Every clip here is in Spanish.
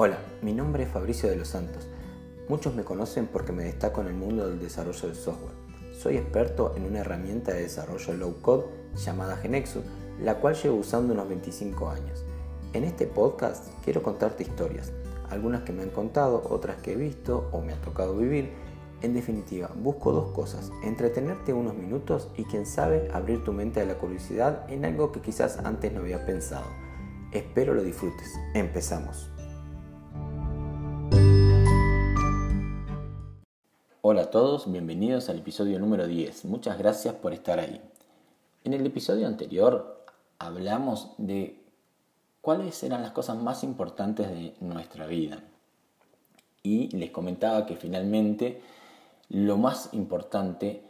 Hola, mi nombre es Fabricio de los Santos. Muchos me conocen porque me destaco en el mundo del desarrollo de software. Soy experto en una herramienta de desarrollo low code llamada Genexus, la cual llevo usando unos 25 años. En este podcast quiero contarte historias, algunas que me han contado, otras que he visto o me ha tocado vivir. En definitiva, busco dos cosas, entretenerte unos minutos y quien sabe abrir tu mente a la curiosidad en algo que quizás antes no había pensado. Espero lo disfrutes. Empezamos. Hola a todos, bienvenidos al episodio número 10. Muchas gracias por estar ahí. En el episodio anterior hablamos de cuáles eran las cosas más importantes de nuestra vida. Y les comentaba que finalmente lo más importante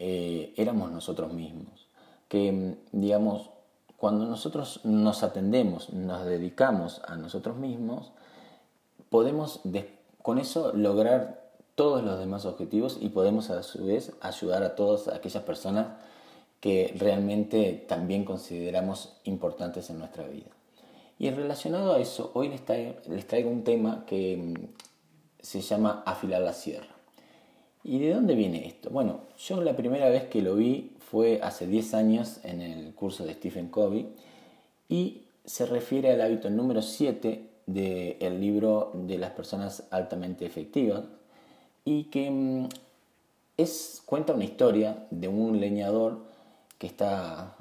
eh, éramos nosotros mismos. Que, digamos, cuando nosotros nos atendemos, nos dedicamos a nosotros mismos, podemos con eso lograr todos los demás objetivos y podemos a su vez ayudar a todas aquellas personas que realmente también consideramos importantes en nuestra vida. Y relacionado a eso, hoy les traigo, un tema que mm, se llama afilar la sierra. ¿Y de dónde viene esto? Bueno, yo la primera vez que lo vi fue hace 10 años en el curso de Stephen Covey y se refiere al hábito número 7 del libro de las personas altamente efectivas, y que mm, es, cuenta una historia de un leñador que está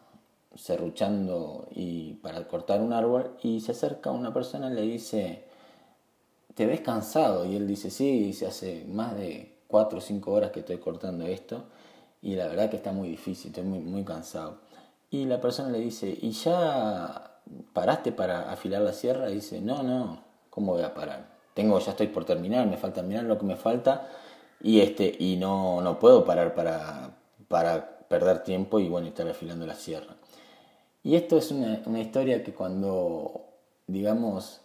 serruchando y para cortar un árbol y se acerca una persona y le dice, ¿te ves cansado? Y él dice, sí, se hace más de 4 o 5 horas que estoy cortando esto y la verdad que está muy difícil, estoy muy, muy cansado. Y la persona le dice, ¿y ya paraste para afilar la sierra? Y dice, no, no, ¿cómo voy a parar? Tengo, ya estoy por terminar, me falta mirar lo que me falta y este y no, no puedo parar para, para perder tiempo y bueno, estar afilando la sierra. Y esto es una, una historia que cuando, digamos,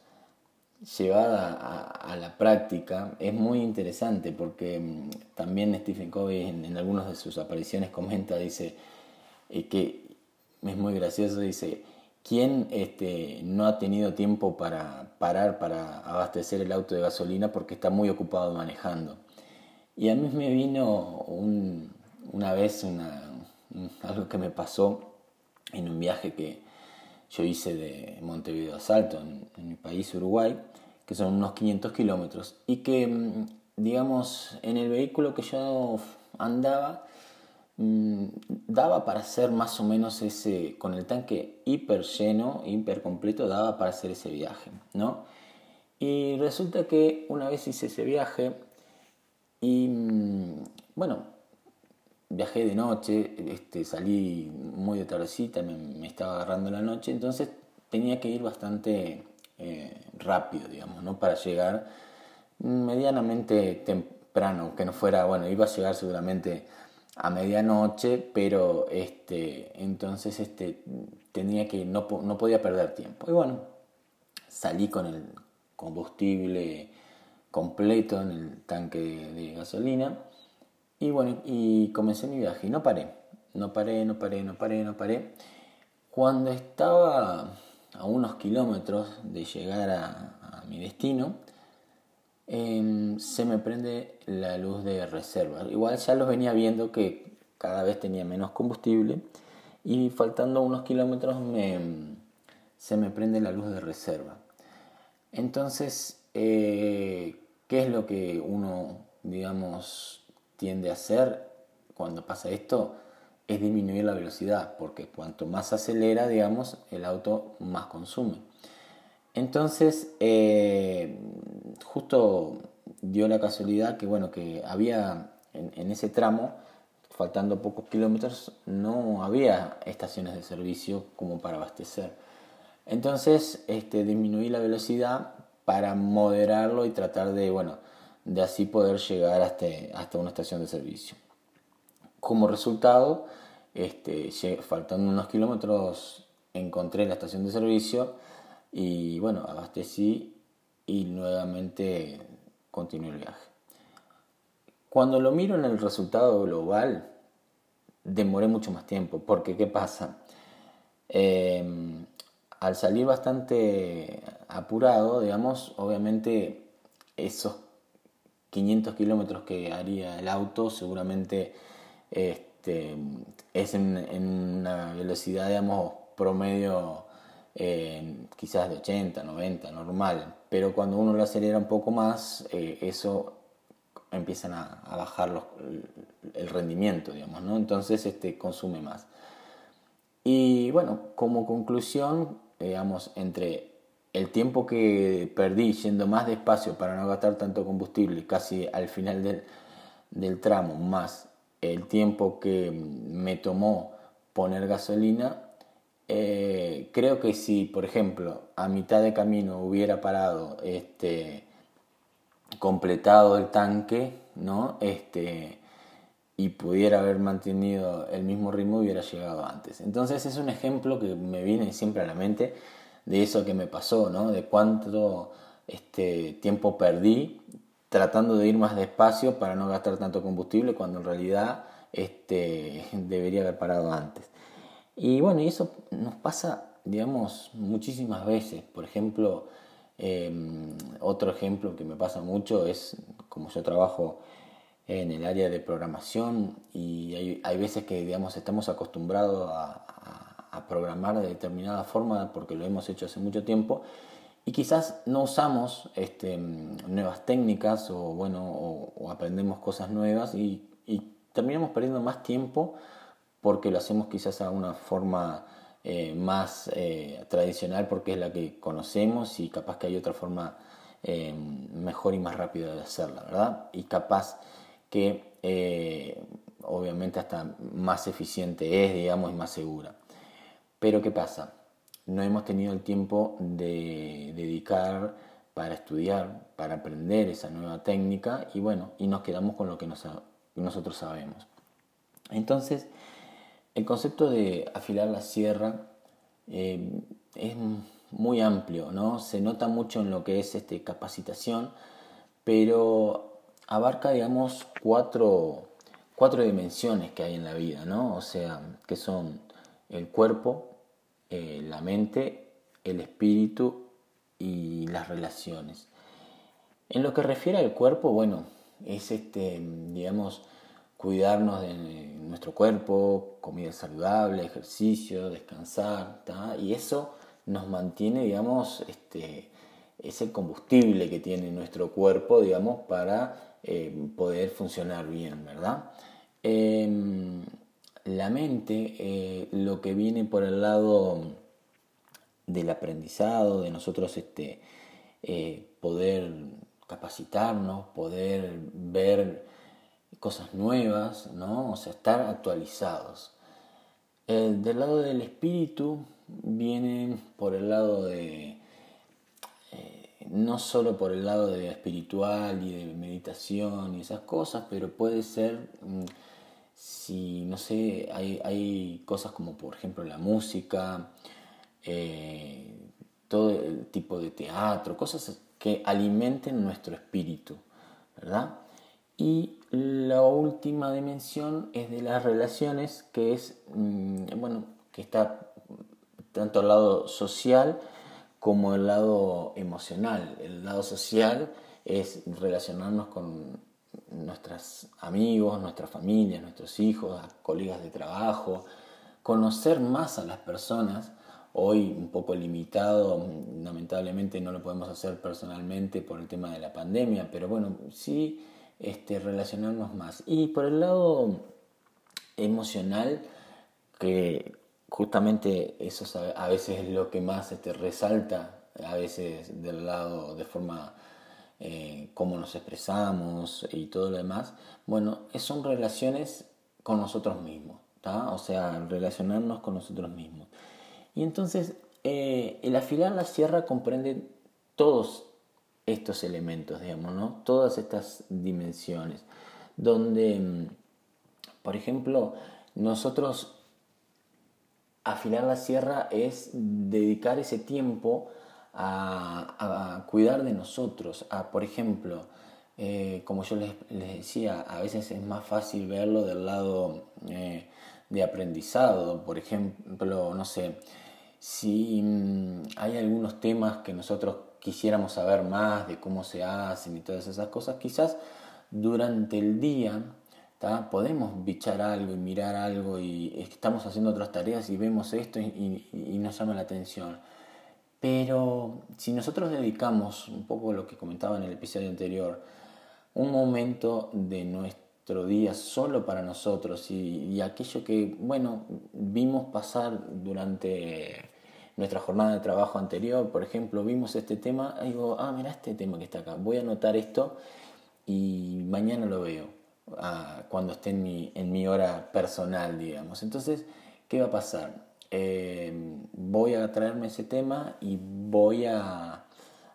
llevada a, la práctica es muy interesante porque mm, también Stephen Covey en, en algunas de sus apariciones comenta, dice, eh, que es muy gracioso, dice, ¿Quién este, no ha tenido tiempo para parar para abastecer el auto de gasolina porque está muy ocupado manejando? Y a mí me vino una vez algo que me pasó en un viaje que yo hice de Montevideo a Salto, en, en mi país Uruguay, que son unos 500 kilómetros, y que, mm, digamos, en el vehículo que yo andaba, Mm, daba para hacer más o menos ese, con el tanque hiper lleno, hiper completo, daba para hacer ese viaje, ¿no? Y resulta que una vez hice ese viaje y, mm, bueno, viajé de noche, este, salí muy de tardecita, me, estaba agarrando la noche, entonces tenía que ir bastante eh, rápido, digamos, ¿no? Para llegar medianamente temprano, que no fuera, bueno, iba a llegar seguramente a medianoche, pero este, entonces este, tenía que, no, no podía perder tiempo. Y bueno, salí con el combustible completo en el tanque de, gasolina y bueno, y comencé mi viaje y no paré, no paré, no paré, no paré, no paré. Cuando estaba a unos kilómetros de llegar a mi destino, Em, se me prende la luz de reserva. Igual ya los venía viendo que cada vez tenía menos combustible y faltando unos kilómetros me, se me prende la luz de reserva. Entonces, eh, ¿qué es lo que uno, digamos, tiende a hacer cuando pasa esto? Es disminuir la velocidad, porque cuanto más acelera, digamos, el auto más consume. Entonces, eh, justo dio la casualidad que, bueno, que había en, ese tramo, faltando pocos kilómetros, no había estaciones de servicio como para abastecer. Entonces, este, disminuí la velocidad para moderarlo y tratar de, bueno, de así poder llegar hasta, hasta una estación de servicio. Como resultado, este, faltando unos kilómetros, encontré la estación de servicio y bueno, abastecí y nuevamente continué el viaje. Cuando lo miro en el resultado global, demoré mucho más tiempo, porque ¿qué pasa? Em, al salir bastante apurado, digamos, obviamente esos 500 kilómetros que haría el auto seguramente este, es en, una velocidad, digamos, promedio eh, quizás de 80, 90, normal, pero cuando uno lo acelera un poco más, eh, eso empiezan a, bajar el rendimiento, digamos, ¿no? Entonces este, consume más. Y bueno, como conclusión, digamos, entre el tiempo que perdí yendo más despacio para no gastar tanto combustible casi al final del, del tramo, más el tiempo que me tomó poner gasolina, eh, creo que si, por ejemplo, a mitad de camino hubiera parado, este, completado el tanque, ¿no? Este, y pudiera haber mantenido el mismo ritmo, hubiera llegado antes. Entonces es un ejemplo que me viene siempre a la mente de eso que me pasó, ¿no? De cuánto este, tiempo perdí tratando de ir más despacio para no gastar tanto combustible cuando en realidad este, debería haber parado antes. Y bueno, y eso nos pasa, digamos, muchísimas veces. Por ejemplo, em, otro ejemplo que me pasa mucho es como yo trabajo en el área de programación y hay, hay veces que, digamos, estamos acostumbrados a, programar de determinada forma porque lo hemos hecho hace mucho tiempo y quizás no usamos este, nuevas técnicas o, bueno, o, aprendemos cosas nuevas y, y terminamos perdiendo más tiempo porque lo hacemos quizás a una forma eh, más eh, tradicional porque es la que conocemos y capaz que hay otra forma eh, mejor y más rápida de hacerla, ¿verdad? Y capaz que obviamente hasta más eficiente es, digamos, y más segura. Pero ¿qué pasa? No hemos tenido el tiempo de dedicar para estudiar, para aprender esa nueva técnica y bueno, y nos quedamos con lo que nosotros sabemos. Entonces, el concepto de afilar la sierra eh, es muy amplio, ¿no? Se nota mucho en lo que es este, capacitación, pero abarca, digamos, cuatro, cuatro dimensiones que hay en la vida, ¿no? O sea, que son el cuerpo, eh, la mente, el espíritu y las relaciones. En lo que refiere al cuerpo, bueno, es este, digamos, cuidarnos de nuestro cuerpo, comida saludable, ejercicio, descansar, y eso nos mantiene, digamos, este, es el combustible que tiene nuestro cuerpo, digamos, para eh, poder funcionar bien, ¿verdad? Em, la mente, eh, lo que viene por el lado del aprendizado, de nosotros este, eh, poder capacitarnos, poder ver cosas nuevas, ¿no? O sea, estar actualizados. del lado del espíritu vienen por el lado de, eh, no solo por el lado de espiritual y de meditación y esas cosas, pero puede ser, mm, si, no sé, hay, cosas como por ejemplo la música, eh, todo el tipo de teatro, cosas que alimenten nuestro espíritu, ¿verdad? Y la última dimensión es de las relaciones, que es, mm, bueno, que está tanto al lado social como el lado emocional. El lado social es relacionarnos con nuestros amigos, nuestras familias, nuestros hijos, colegas de trabajo, conocer más a las personas. Hoy un poco limitado, lamentablemente no lo podemos hacer personalmente por el tema de la pandemia, pero bueno, sí este, relacionarnos más. Y por el lado emocional, que justamente eso a veces es lo que más este, resalta, a veces del lado de forma eh, cómo nos expresamos y todo lo demás, bueno, son relaciones con nosotros mismos, o sea, relacionarnos con nosotros mismos. Y entonces, eh, el afilar la sierra comprende todos estos elementos, digamos, ¿no? Todas estas dimensiones, donde, mm, por ejemplo, nosotros afilar la sierra es dedicar ese tiempo a, cuidar de nosotros, a, por ejemplo, eh, como yo les, decía, a veces es más fácil verlo del lado eh, de aprendizado, por ejemplo, no sé, si mm, hay algunos temas que nosotros quisiéramos saber más de cómo se hacen y todas esas cosas, quizás durante el día podemos bichar algo y mirar algo y estamos haciendo otras tareas y vemos esto y, y, nos llama la atención. Pero si nosotros dedicamos un poco lo que comentaba en el episodio anterior, un momento de nuestro día solo para nosotros y, aquello que, bueno, vimos pasar durante nuestra jornada de trabajo anterior, por ejemplo, vimos este tema, digo, ah, mira este tema que está acá, voy a anotar esto y mañana lo veo, ah, cuando esté en mi, en mi hora personal, digamos. Entonces, ¿qué va a pasar? Eh, voy a traerme ese tema y voy a,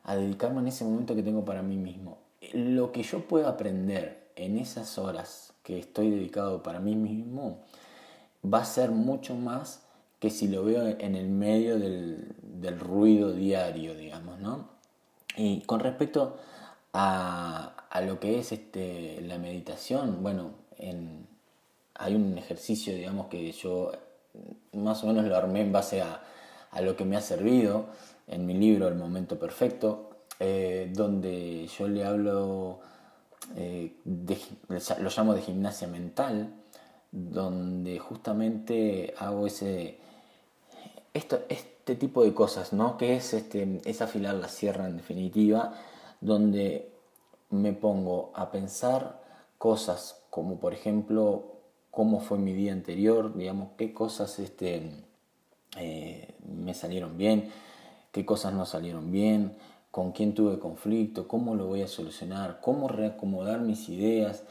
a dedicarme en ese momento que tengo para mí mismo. Lo que yo pueda aprender en esas horas que estoy dedicado para mí mismo va a ser mucho más que si lo veo en el medio del, ruido diario, digamos, ¿no? Y con respecto a, lo que es este, la meditación, bueno, hay un ejercicio, digamos, que yo más o menos lo armé en base a, lo que me ha servido en mi libro El Momento Perfecto, eh, donde yo le hablo, eh, lo llamo de gimnasia mental, donde justamente hago ese esto, este tipo de cosas, ¿no? Que es, este, es afilar la sierra en definitiva, donde me pongo a pensar cosas como por ejemplo cómo fue mi día anterior, digamos, qué cosas este, eh, me salieron bien, qué cosas no salieron bien, con quién tuve conflicto, cómo lo voy a solucionar, cómo reacomodar mis ideas,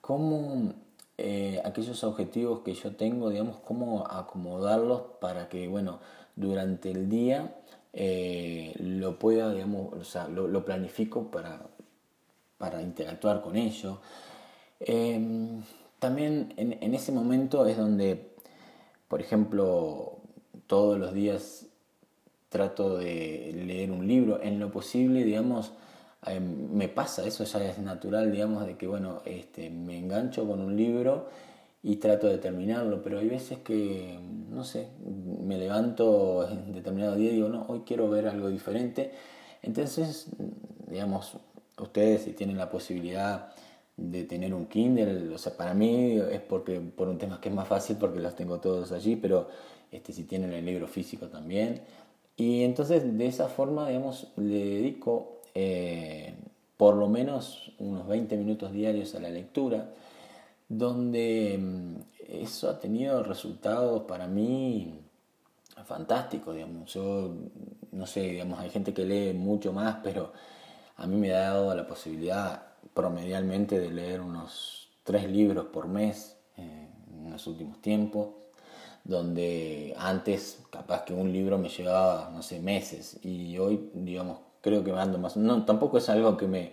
cómo eh, aquellos objetivos que yo tengo, digamos, cómo acomodarlos para que, bueno, durante el día eh, lo pueda, digamos, o sea, lo, planifico para, para, interactuar con ellos. Em, también en, en, ese momento es donde, por ejemplo, todos los días trato de leer un libro, en lo posible, digamos, Em, me pasa, eso ya es natural, digamos, de que, bueno, este, me engancho con un libro y trato de terminarlo, pero hay veces que, no sé, me levanto en determinado día y digo, no, hoy quiero ver algo diferente. Entonces, digamos, ustedes si tienen la posibilidad de tener un Kindle, o sea, para mí es porque por un tema que es más fácil porque los tengo todos allí, pero este, si tienen el libro físico también. Y entonces de esa forma, digamos, le dedico eh, por lo menos unos 20 minutos diarios a la lectura, donde mm, eso ha tenido resultados para mí fantásticos. Yo, no sé, digamos, hay gente que lee mucho más, pero a mí me ha dado la posibilidad promedialmente de leer unos tres libros por mes eh, en los últimos tiempos, donde antes capaz que un libro me llevaba, no sé, meses, y hoy, digamos, creo que ando más. No, tampoco es algo que me,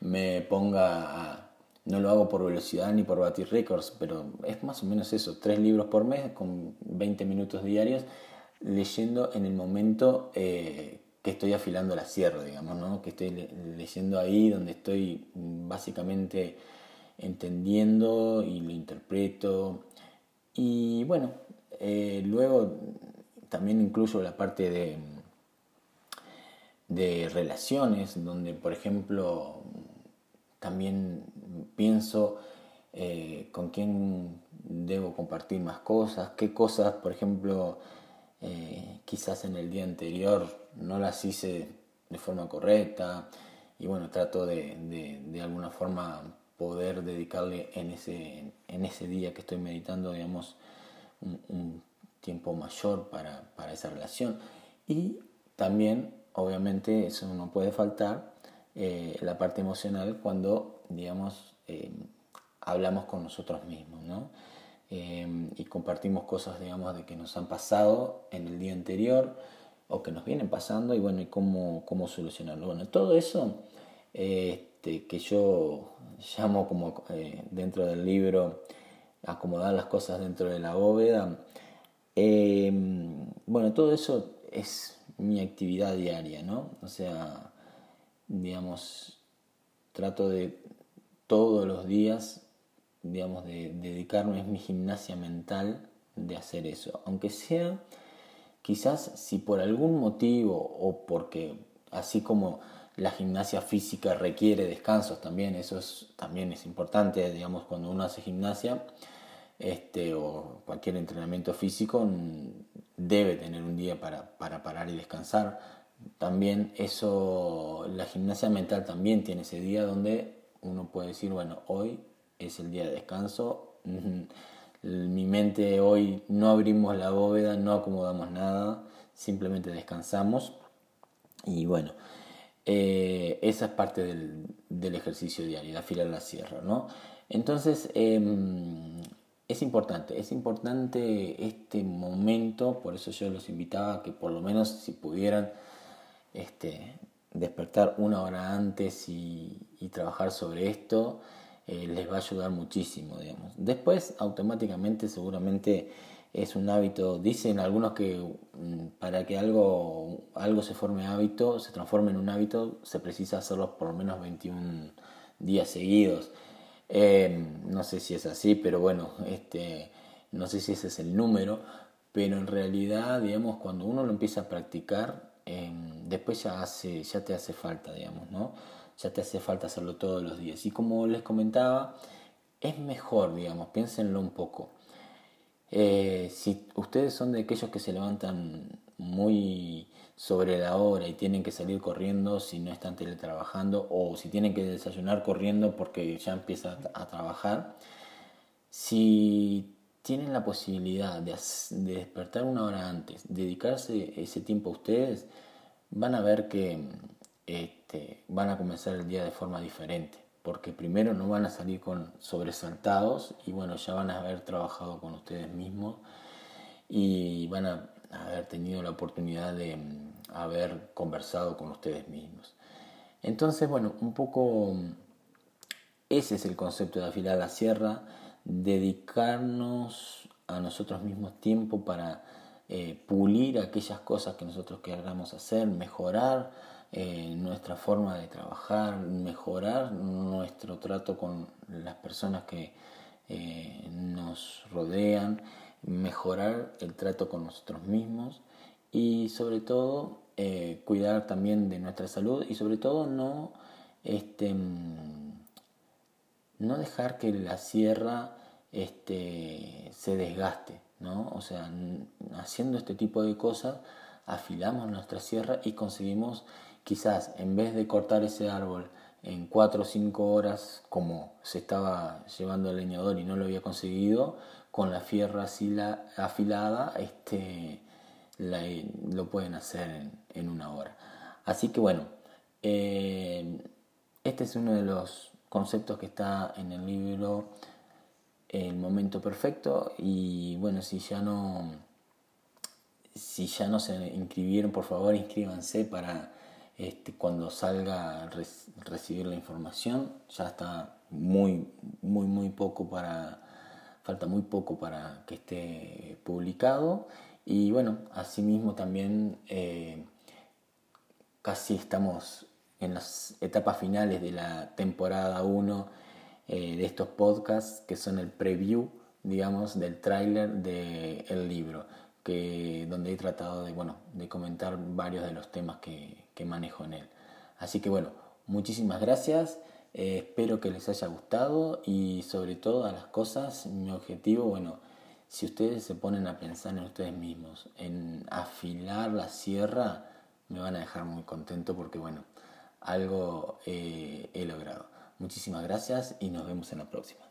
me ponga No lo hago por velocidad ni por batir récords, pero es más o menos eso, tres libros por mes con 20 minutos diarios, leyendo en el momento eh, que estoy afilando la sierra, digamos, ¿no? que estoy leyendo ahí donde estoy básicamente entendiendo y lo interpreto. Y bueno, eh, luego también incluyo la parte de de relaciones, donde por ejemplo también pienso eh, con quién debo compartir más cosas, qué cosas, por ejemplo, eh, quizás en el día anterior no las hice de forma correcta y bueno, trato de, de, alguna forma poder dedicarle en ese, en ese día que estoy meditando, digamos, un, un tiempo mayor para, para esa relación. Y también obviamente eso no puede faltar, eh, la parte emocional cuando, digamos, eh, hablamos con nosotros mismos, ¿no? Eh, y compartimos cosas, digamos, de que nos han pasado en el día anterior o que nos vienen pasando y bueno, y cómo, cómo solucionarlo. Bueno, todo eso este, que yo llamo como dentro del libro acomodar las cosas dentro de la bóveda, bueno, todo eso es mi actividad diaria, ¿no? O sea, digamos, trato de todos los días, digamos, de, dedicarme, es mi gimnasia mental de hacer eso, aunque sea quizás si por algún motivo o porque así como la gimnasia física requiere descansos también, eso es, también es importante, digamos, cuando uno hace gimnasia este, o cualquier entrenamiento físico debe tener un día para, para parar y descansar. También eso, la gimnasia mental también tiene ese día donde uno puede decir, bueno, hoy es el día de descanso, mi mente hoy no abrimos la bóveda, no acomodamos nada, simplemente descansamos y bueno, eh, esa es parte del, ejercicio diario, de afilar la sierra, ¿no? Entonces, em, es importante, es importante este momento, por eso yo los invitaba a que por lo menos si pudieran este, despertar una hora antes y, trabajar sobre esto, eh, les va a ayudar muchísimo, digamos. Después, automáticamente, seguramente es un hábito, dicen algunos que mm, para que algo, algo se forme hábito, se transforme en un hábito, se precisa hacerlo por lo menos 21 días seguidos. Em, no sé si es así, pero bueno, este, no sé si ese es el número, pero en realidad, digamos, cuando uno lo empieza a practicar, em, después ya, hace, ya te hace falta, digamos, ¿no? Ya te hace falta hacerlo todos los días. Y como les comentaba, es mejor, digamos, piénsenlo un poco. Eh, si ustedes son de aquellos que se levantan muy sobre la hora y tienen que salir corriendo si no están teletrabajando o si tienen que desayunar corriendo porque ya empieza a trabajar, si tienen la posibilidad de, despertar una hora antes, dedicarse ese tiempo a ustedes, van a ver que este, van a comenzar el día de forma diferente, porque primero no van a salir con sobresaltados y bueno, ya van a haber trabajado con ustedes mismos y van a haber tenido la oportunidad de mm, haber conversado con ustedes mismos. Entonces, bueno, un poco mm, ese es el concepto de afilar la sierra, dedicarnos a nosotros mismos tiempo para eh, pulir aquellas cosas que nosotros queramos hacer, mejorar eh, nuestra forma de trabajar, mejorar nuestro trato con las personas que eh, nos rodean, mejorar el trato con nosotros mismos y sobre todo eh, cuidar también de nuestra salud y sobre todo no, este, no dejar que la sierra este, se desgaste, ¿no? O sea, haciendo este tipo de cosas afilamos nuestra sierra y conseguimos quizás en vez de cortar ese árbol en 4 o 5 horas como se estaba llevando el leñador y no lo había conseguido, con la fierra afilada este, lo pueden hacer en, una hora. Así que bueno, eh, este es uno de los conceptos que está en el libro El momento perfecto y bueno, si ya no si ya no se inscribieron, por favor inscríbanse para este, cuando salga recibir la información. Ya está muy, muy, muy poco para falta muy poco para que esté publicado y bueno, asimismo también eh, casi estamos en las etapas finales de la temporada 1 eh, de estos podcasts que son el preview, digamos, del tráiler del libro, que, donde he tratado de, bueno, de comentar varios de los temas que, que manejo en él. Así que bueno, muchísimas gracias. Eh, espero que les haya gustado y sobre todo a las cosas, mi objetivo, bueno, si ustedes se ponen a pensar en ustedes mismos, en afilar la sierra, me van a dejar muy contento porque bueno, algo eh, he logrado. Muchísimas gracias y nos vemos en la próxima.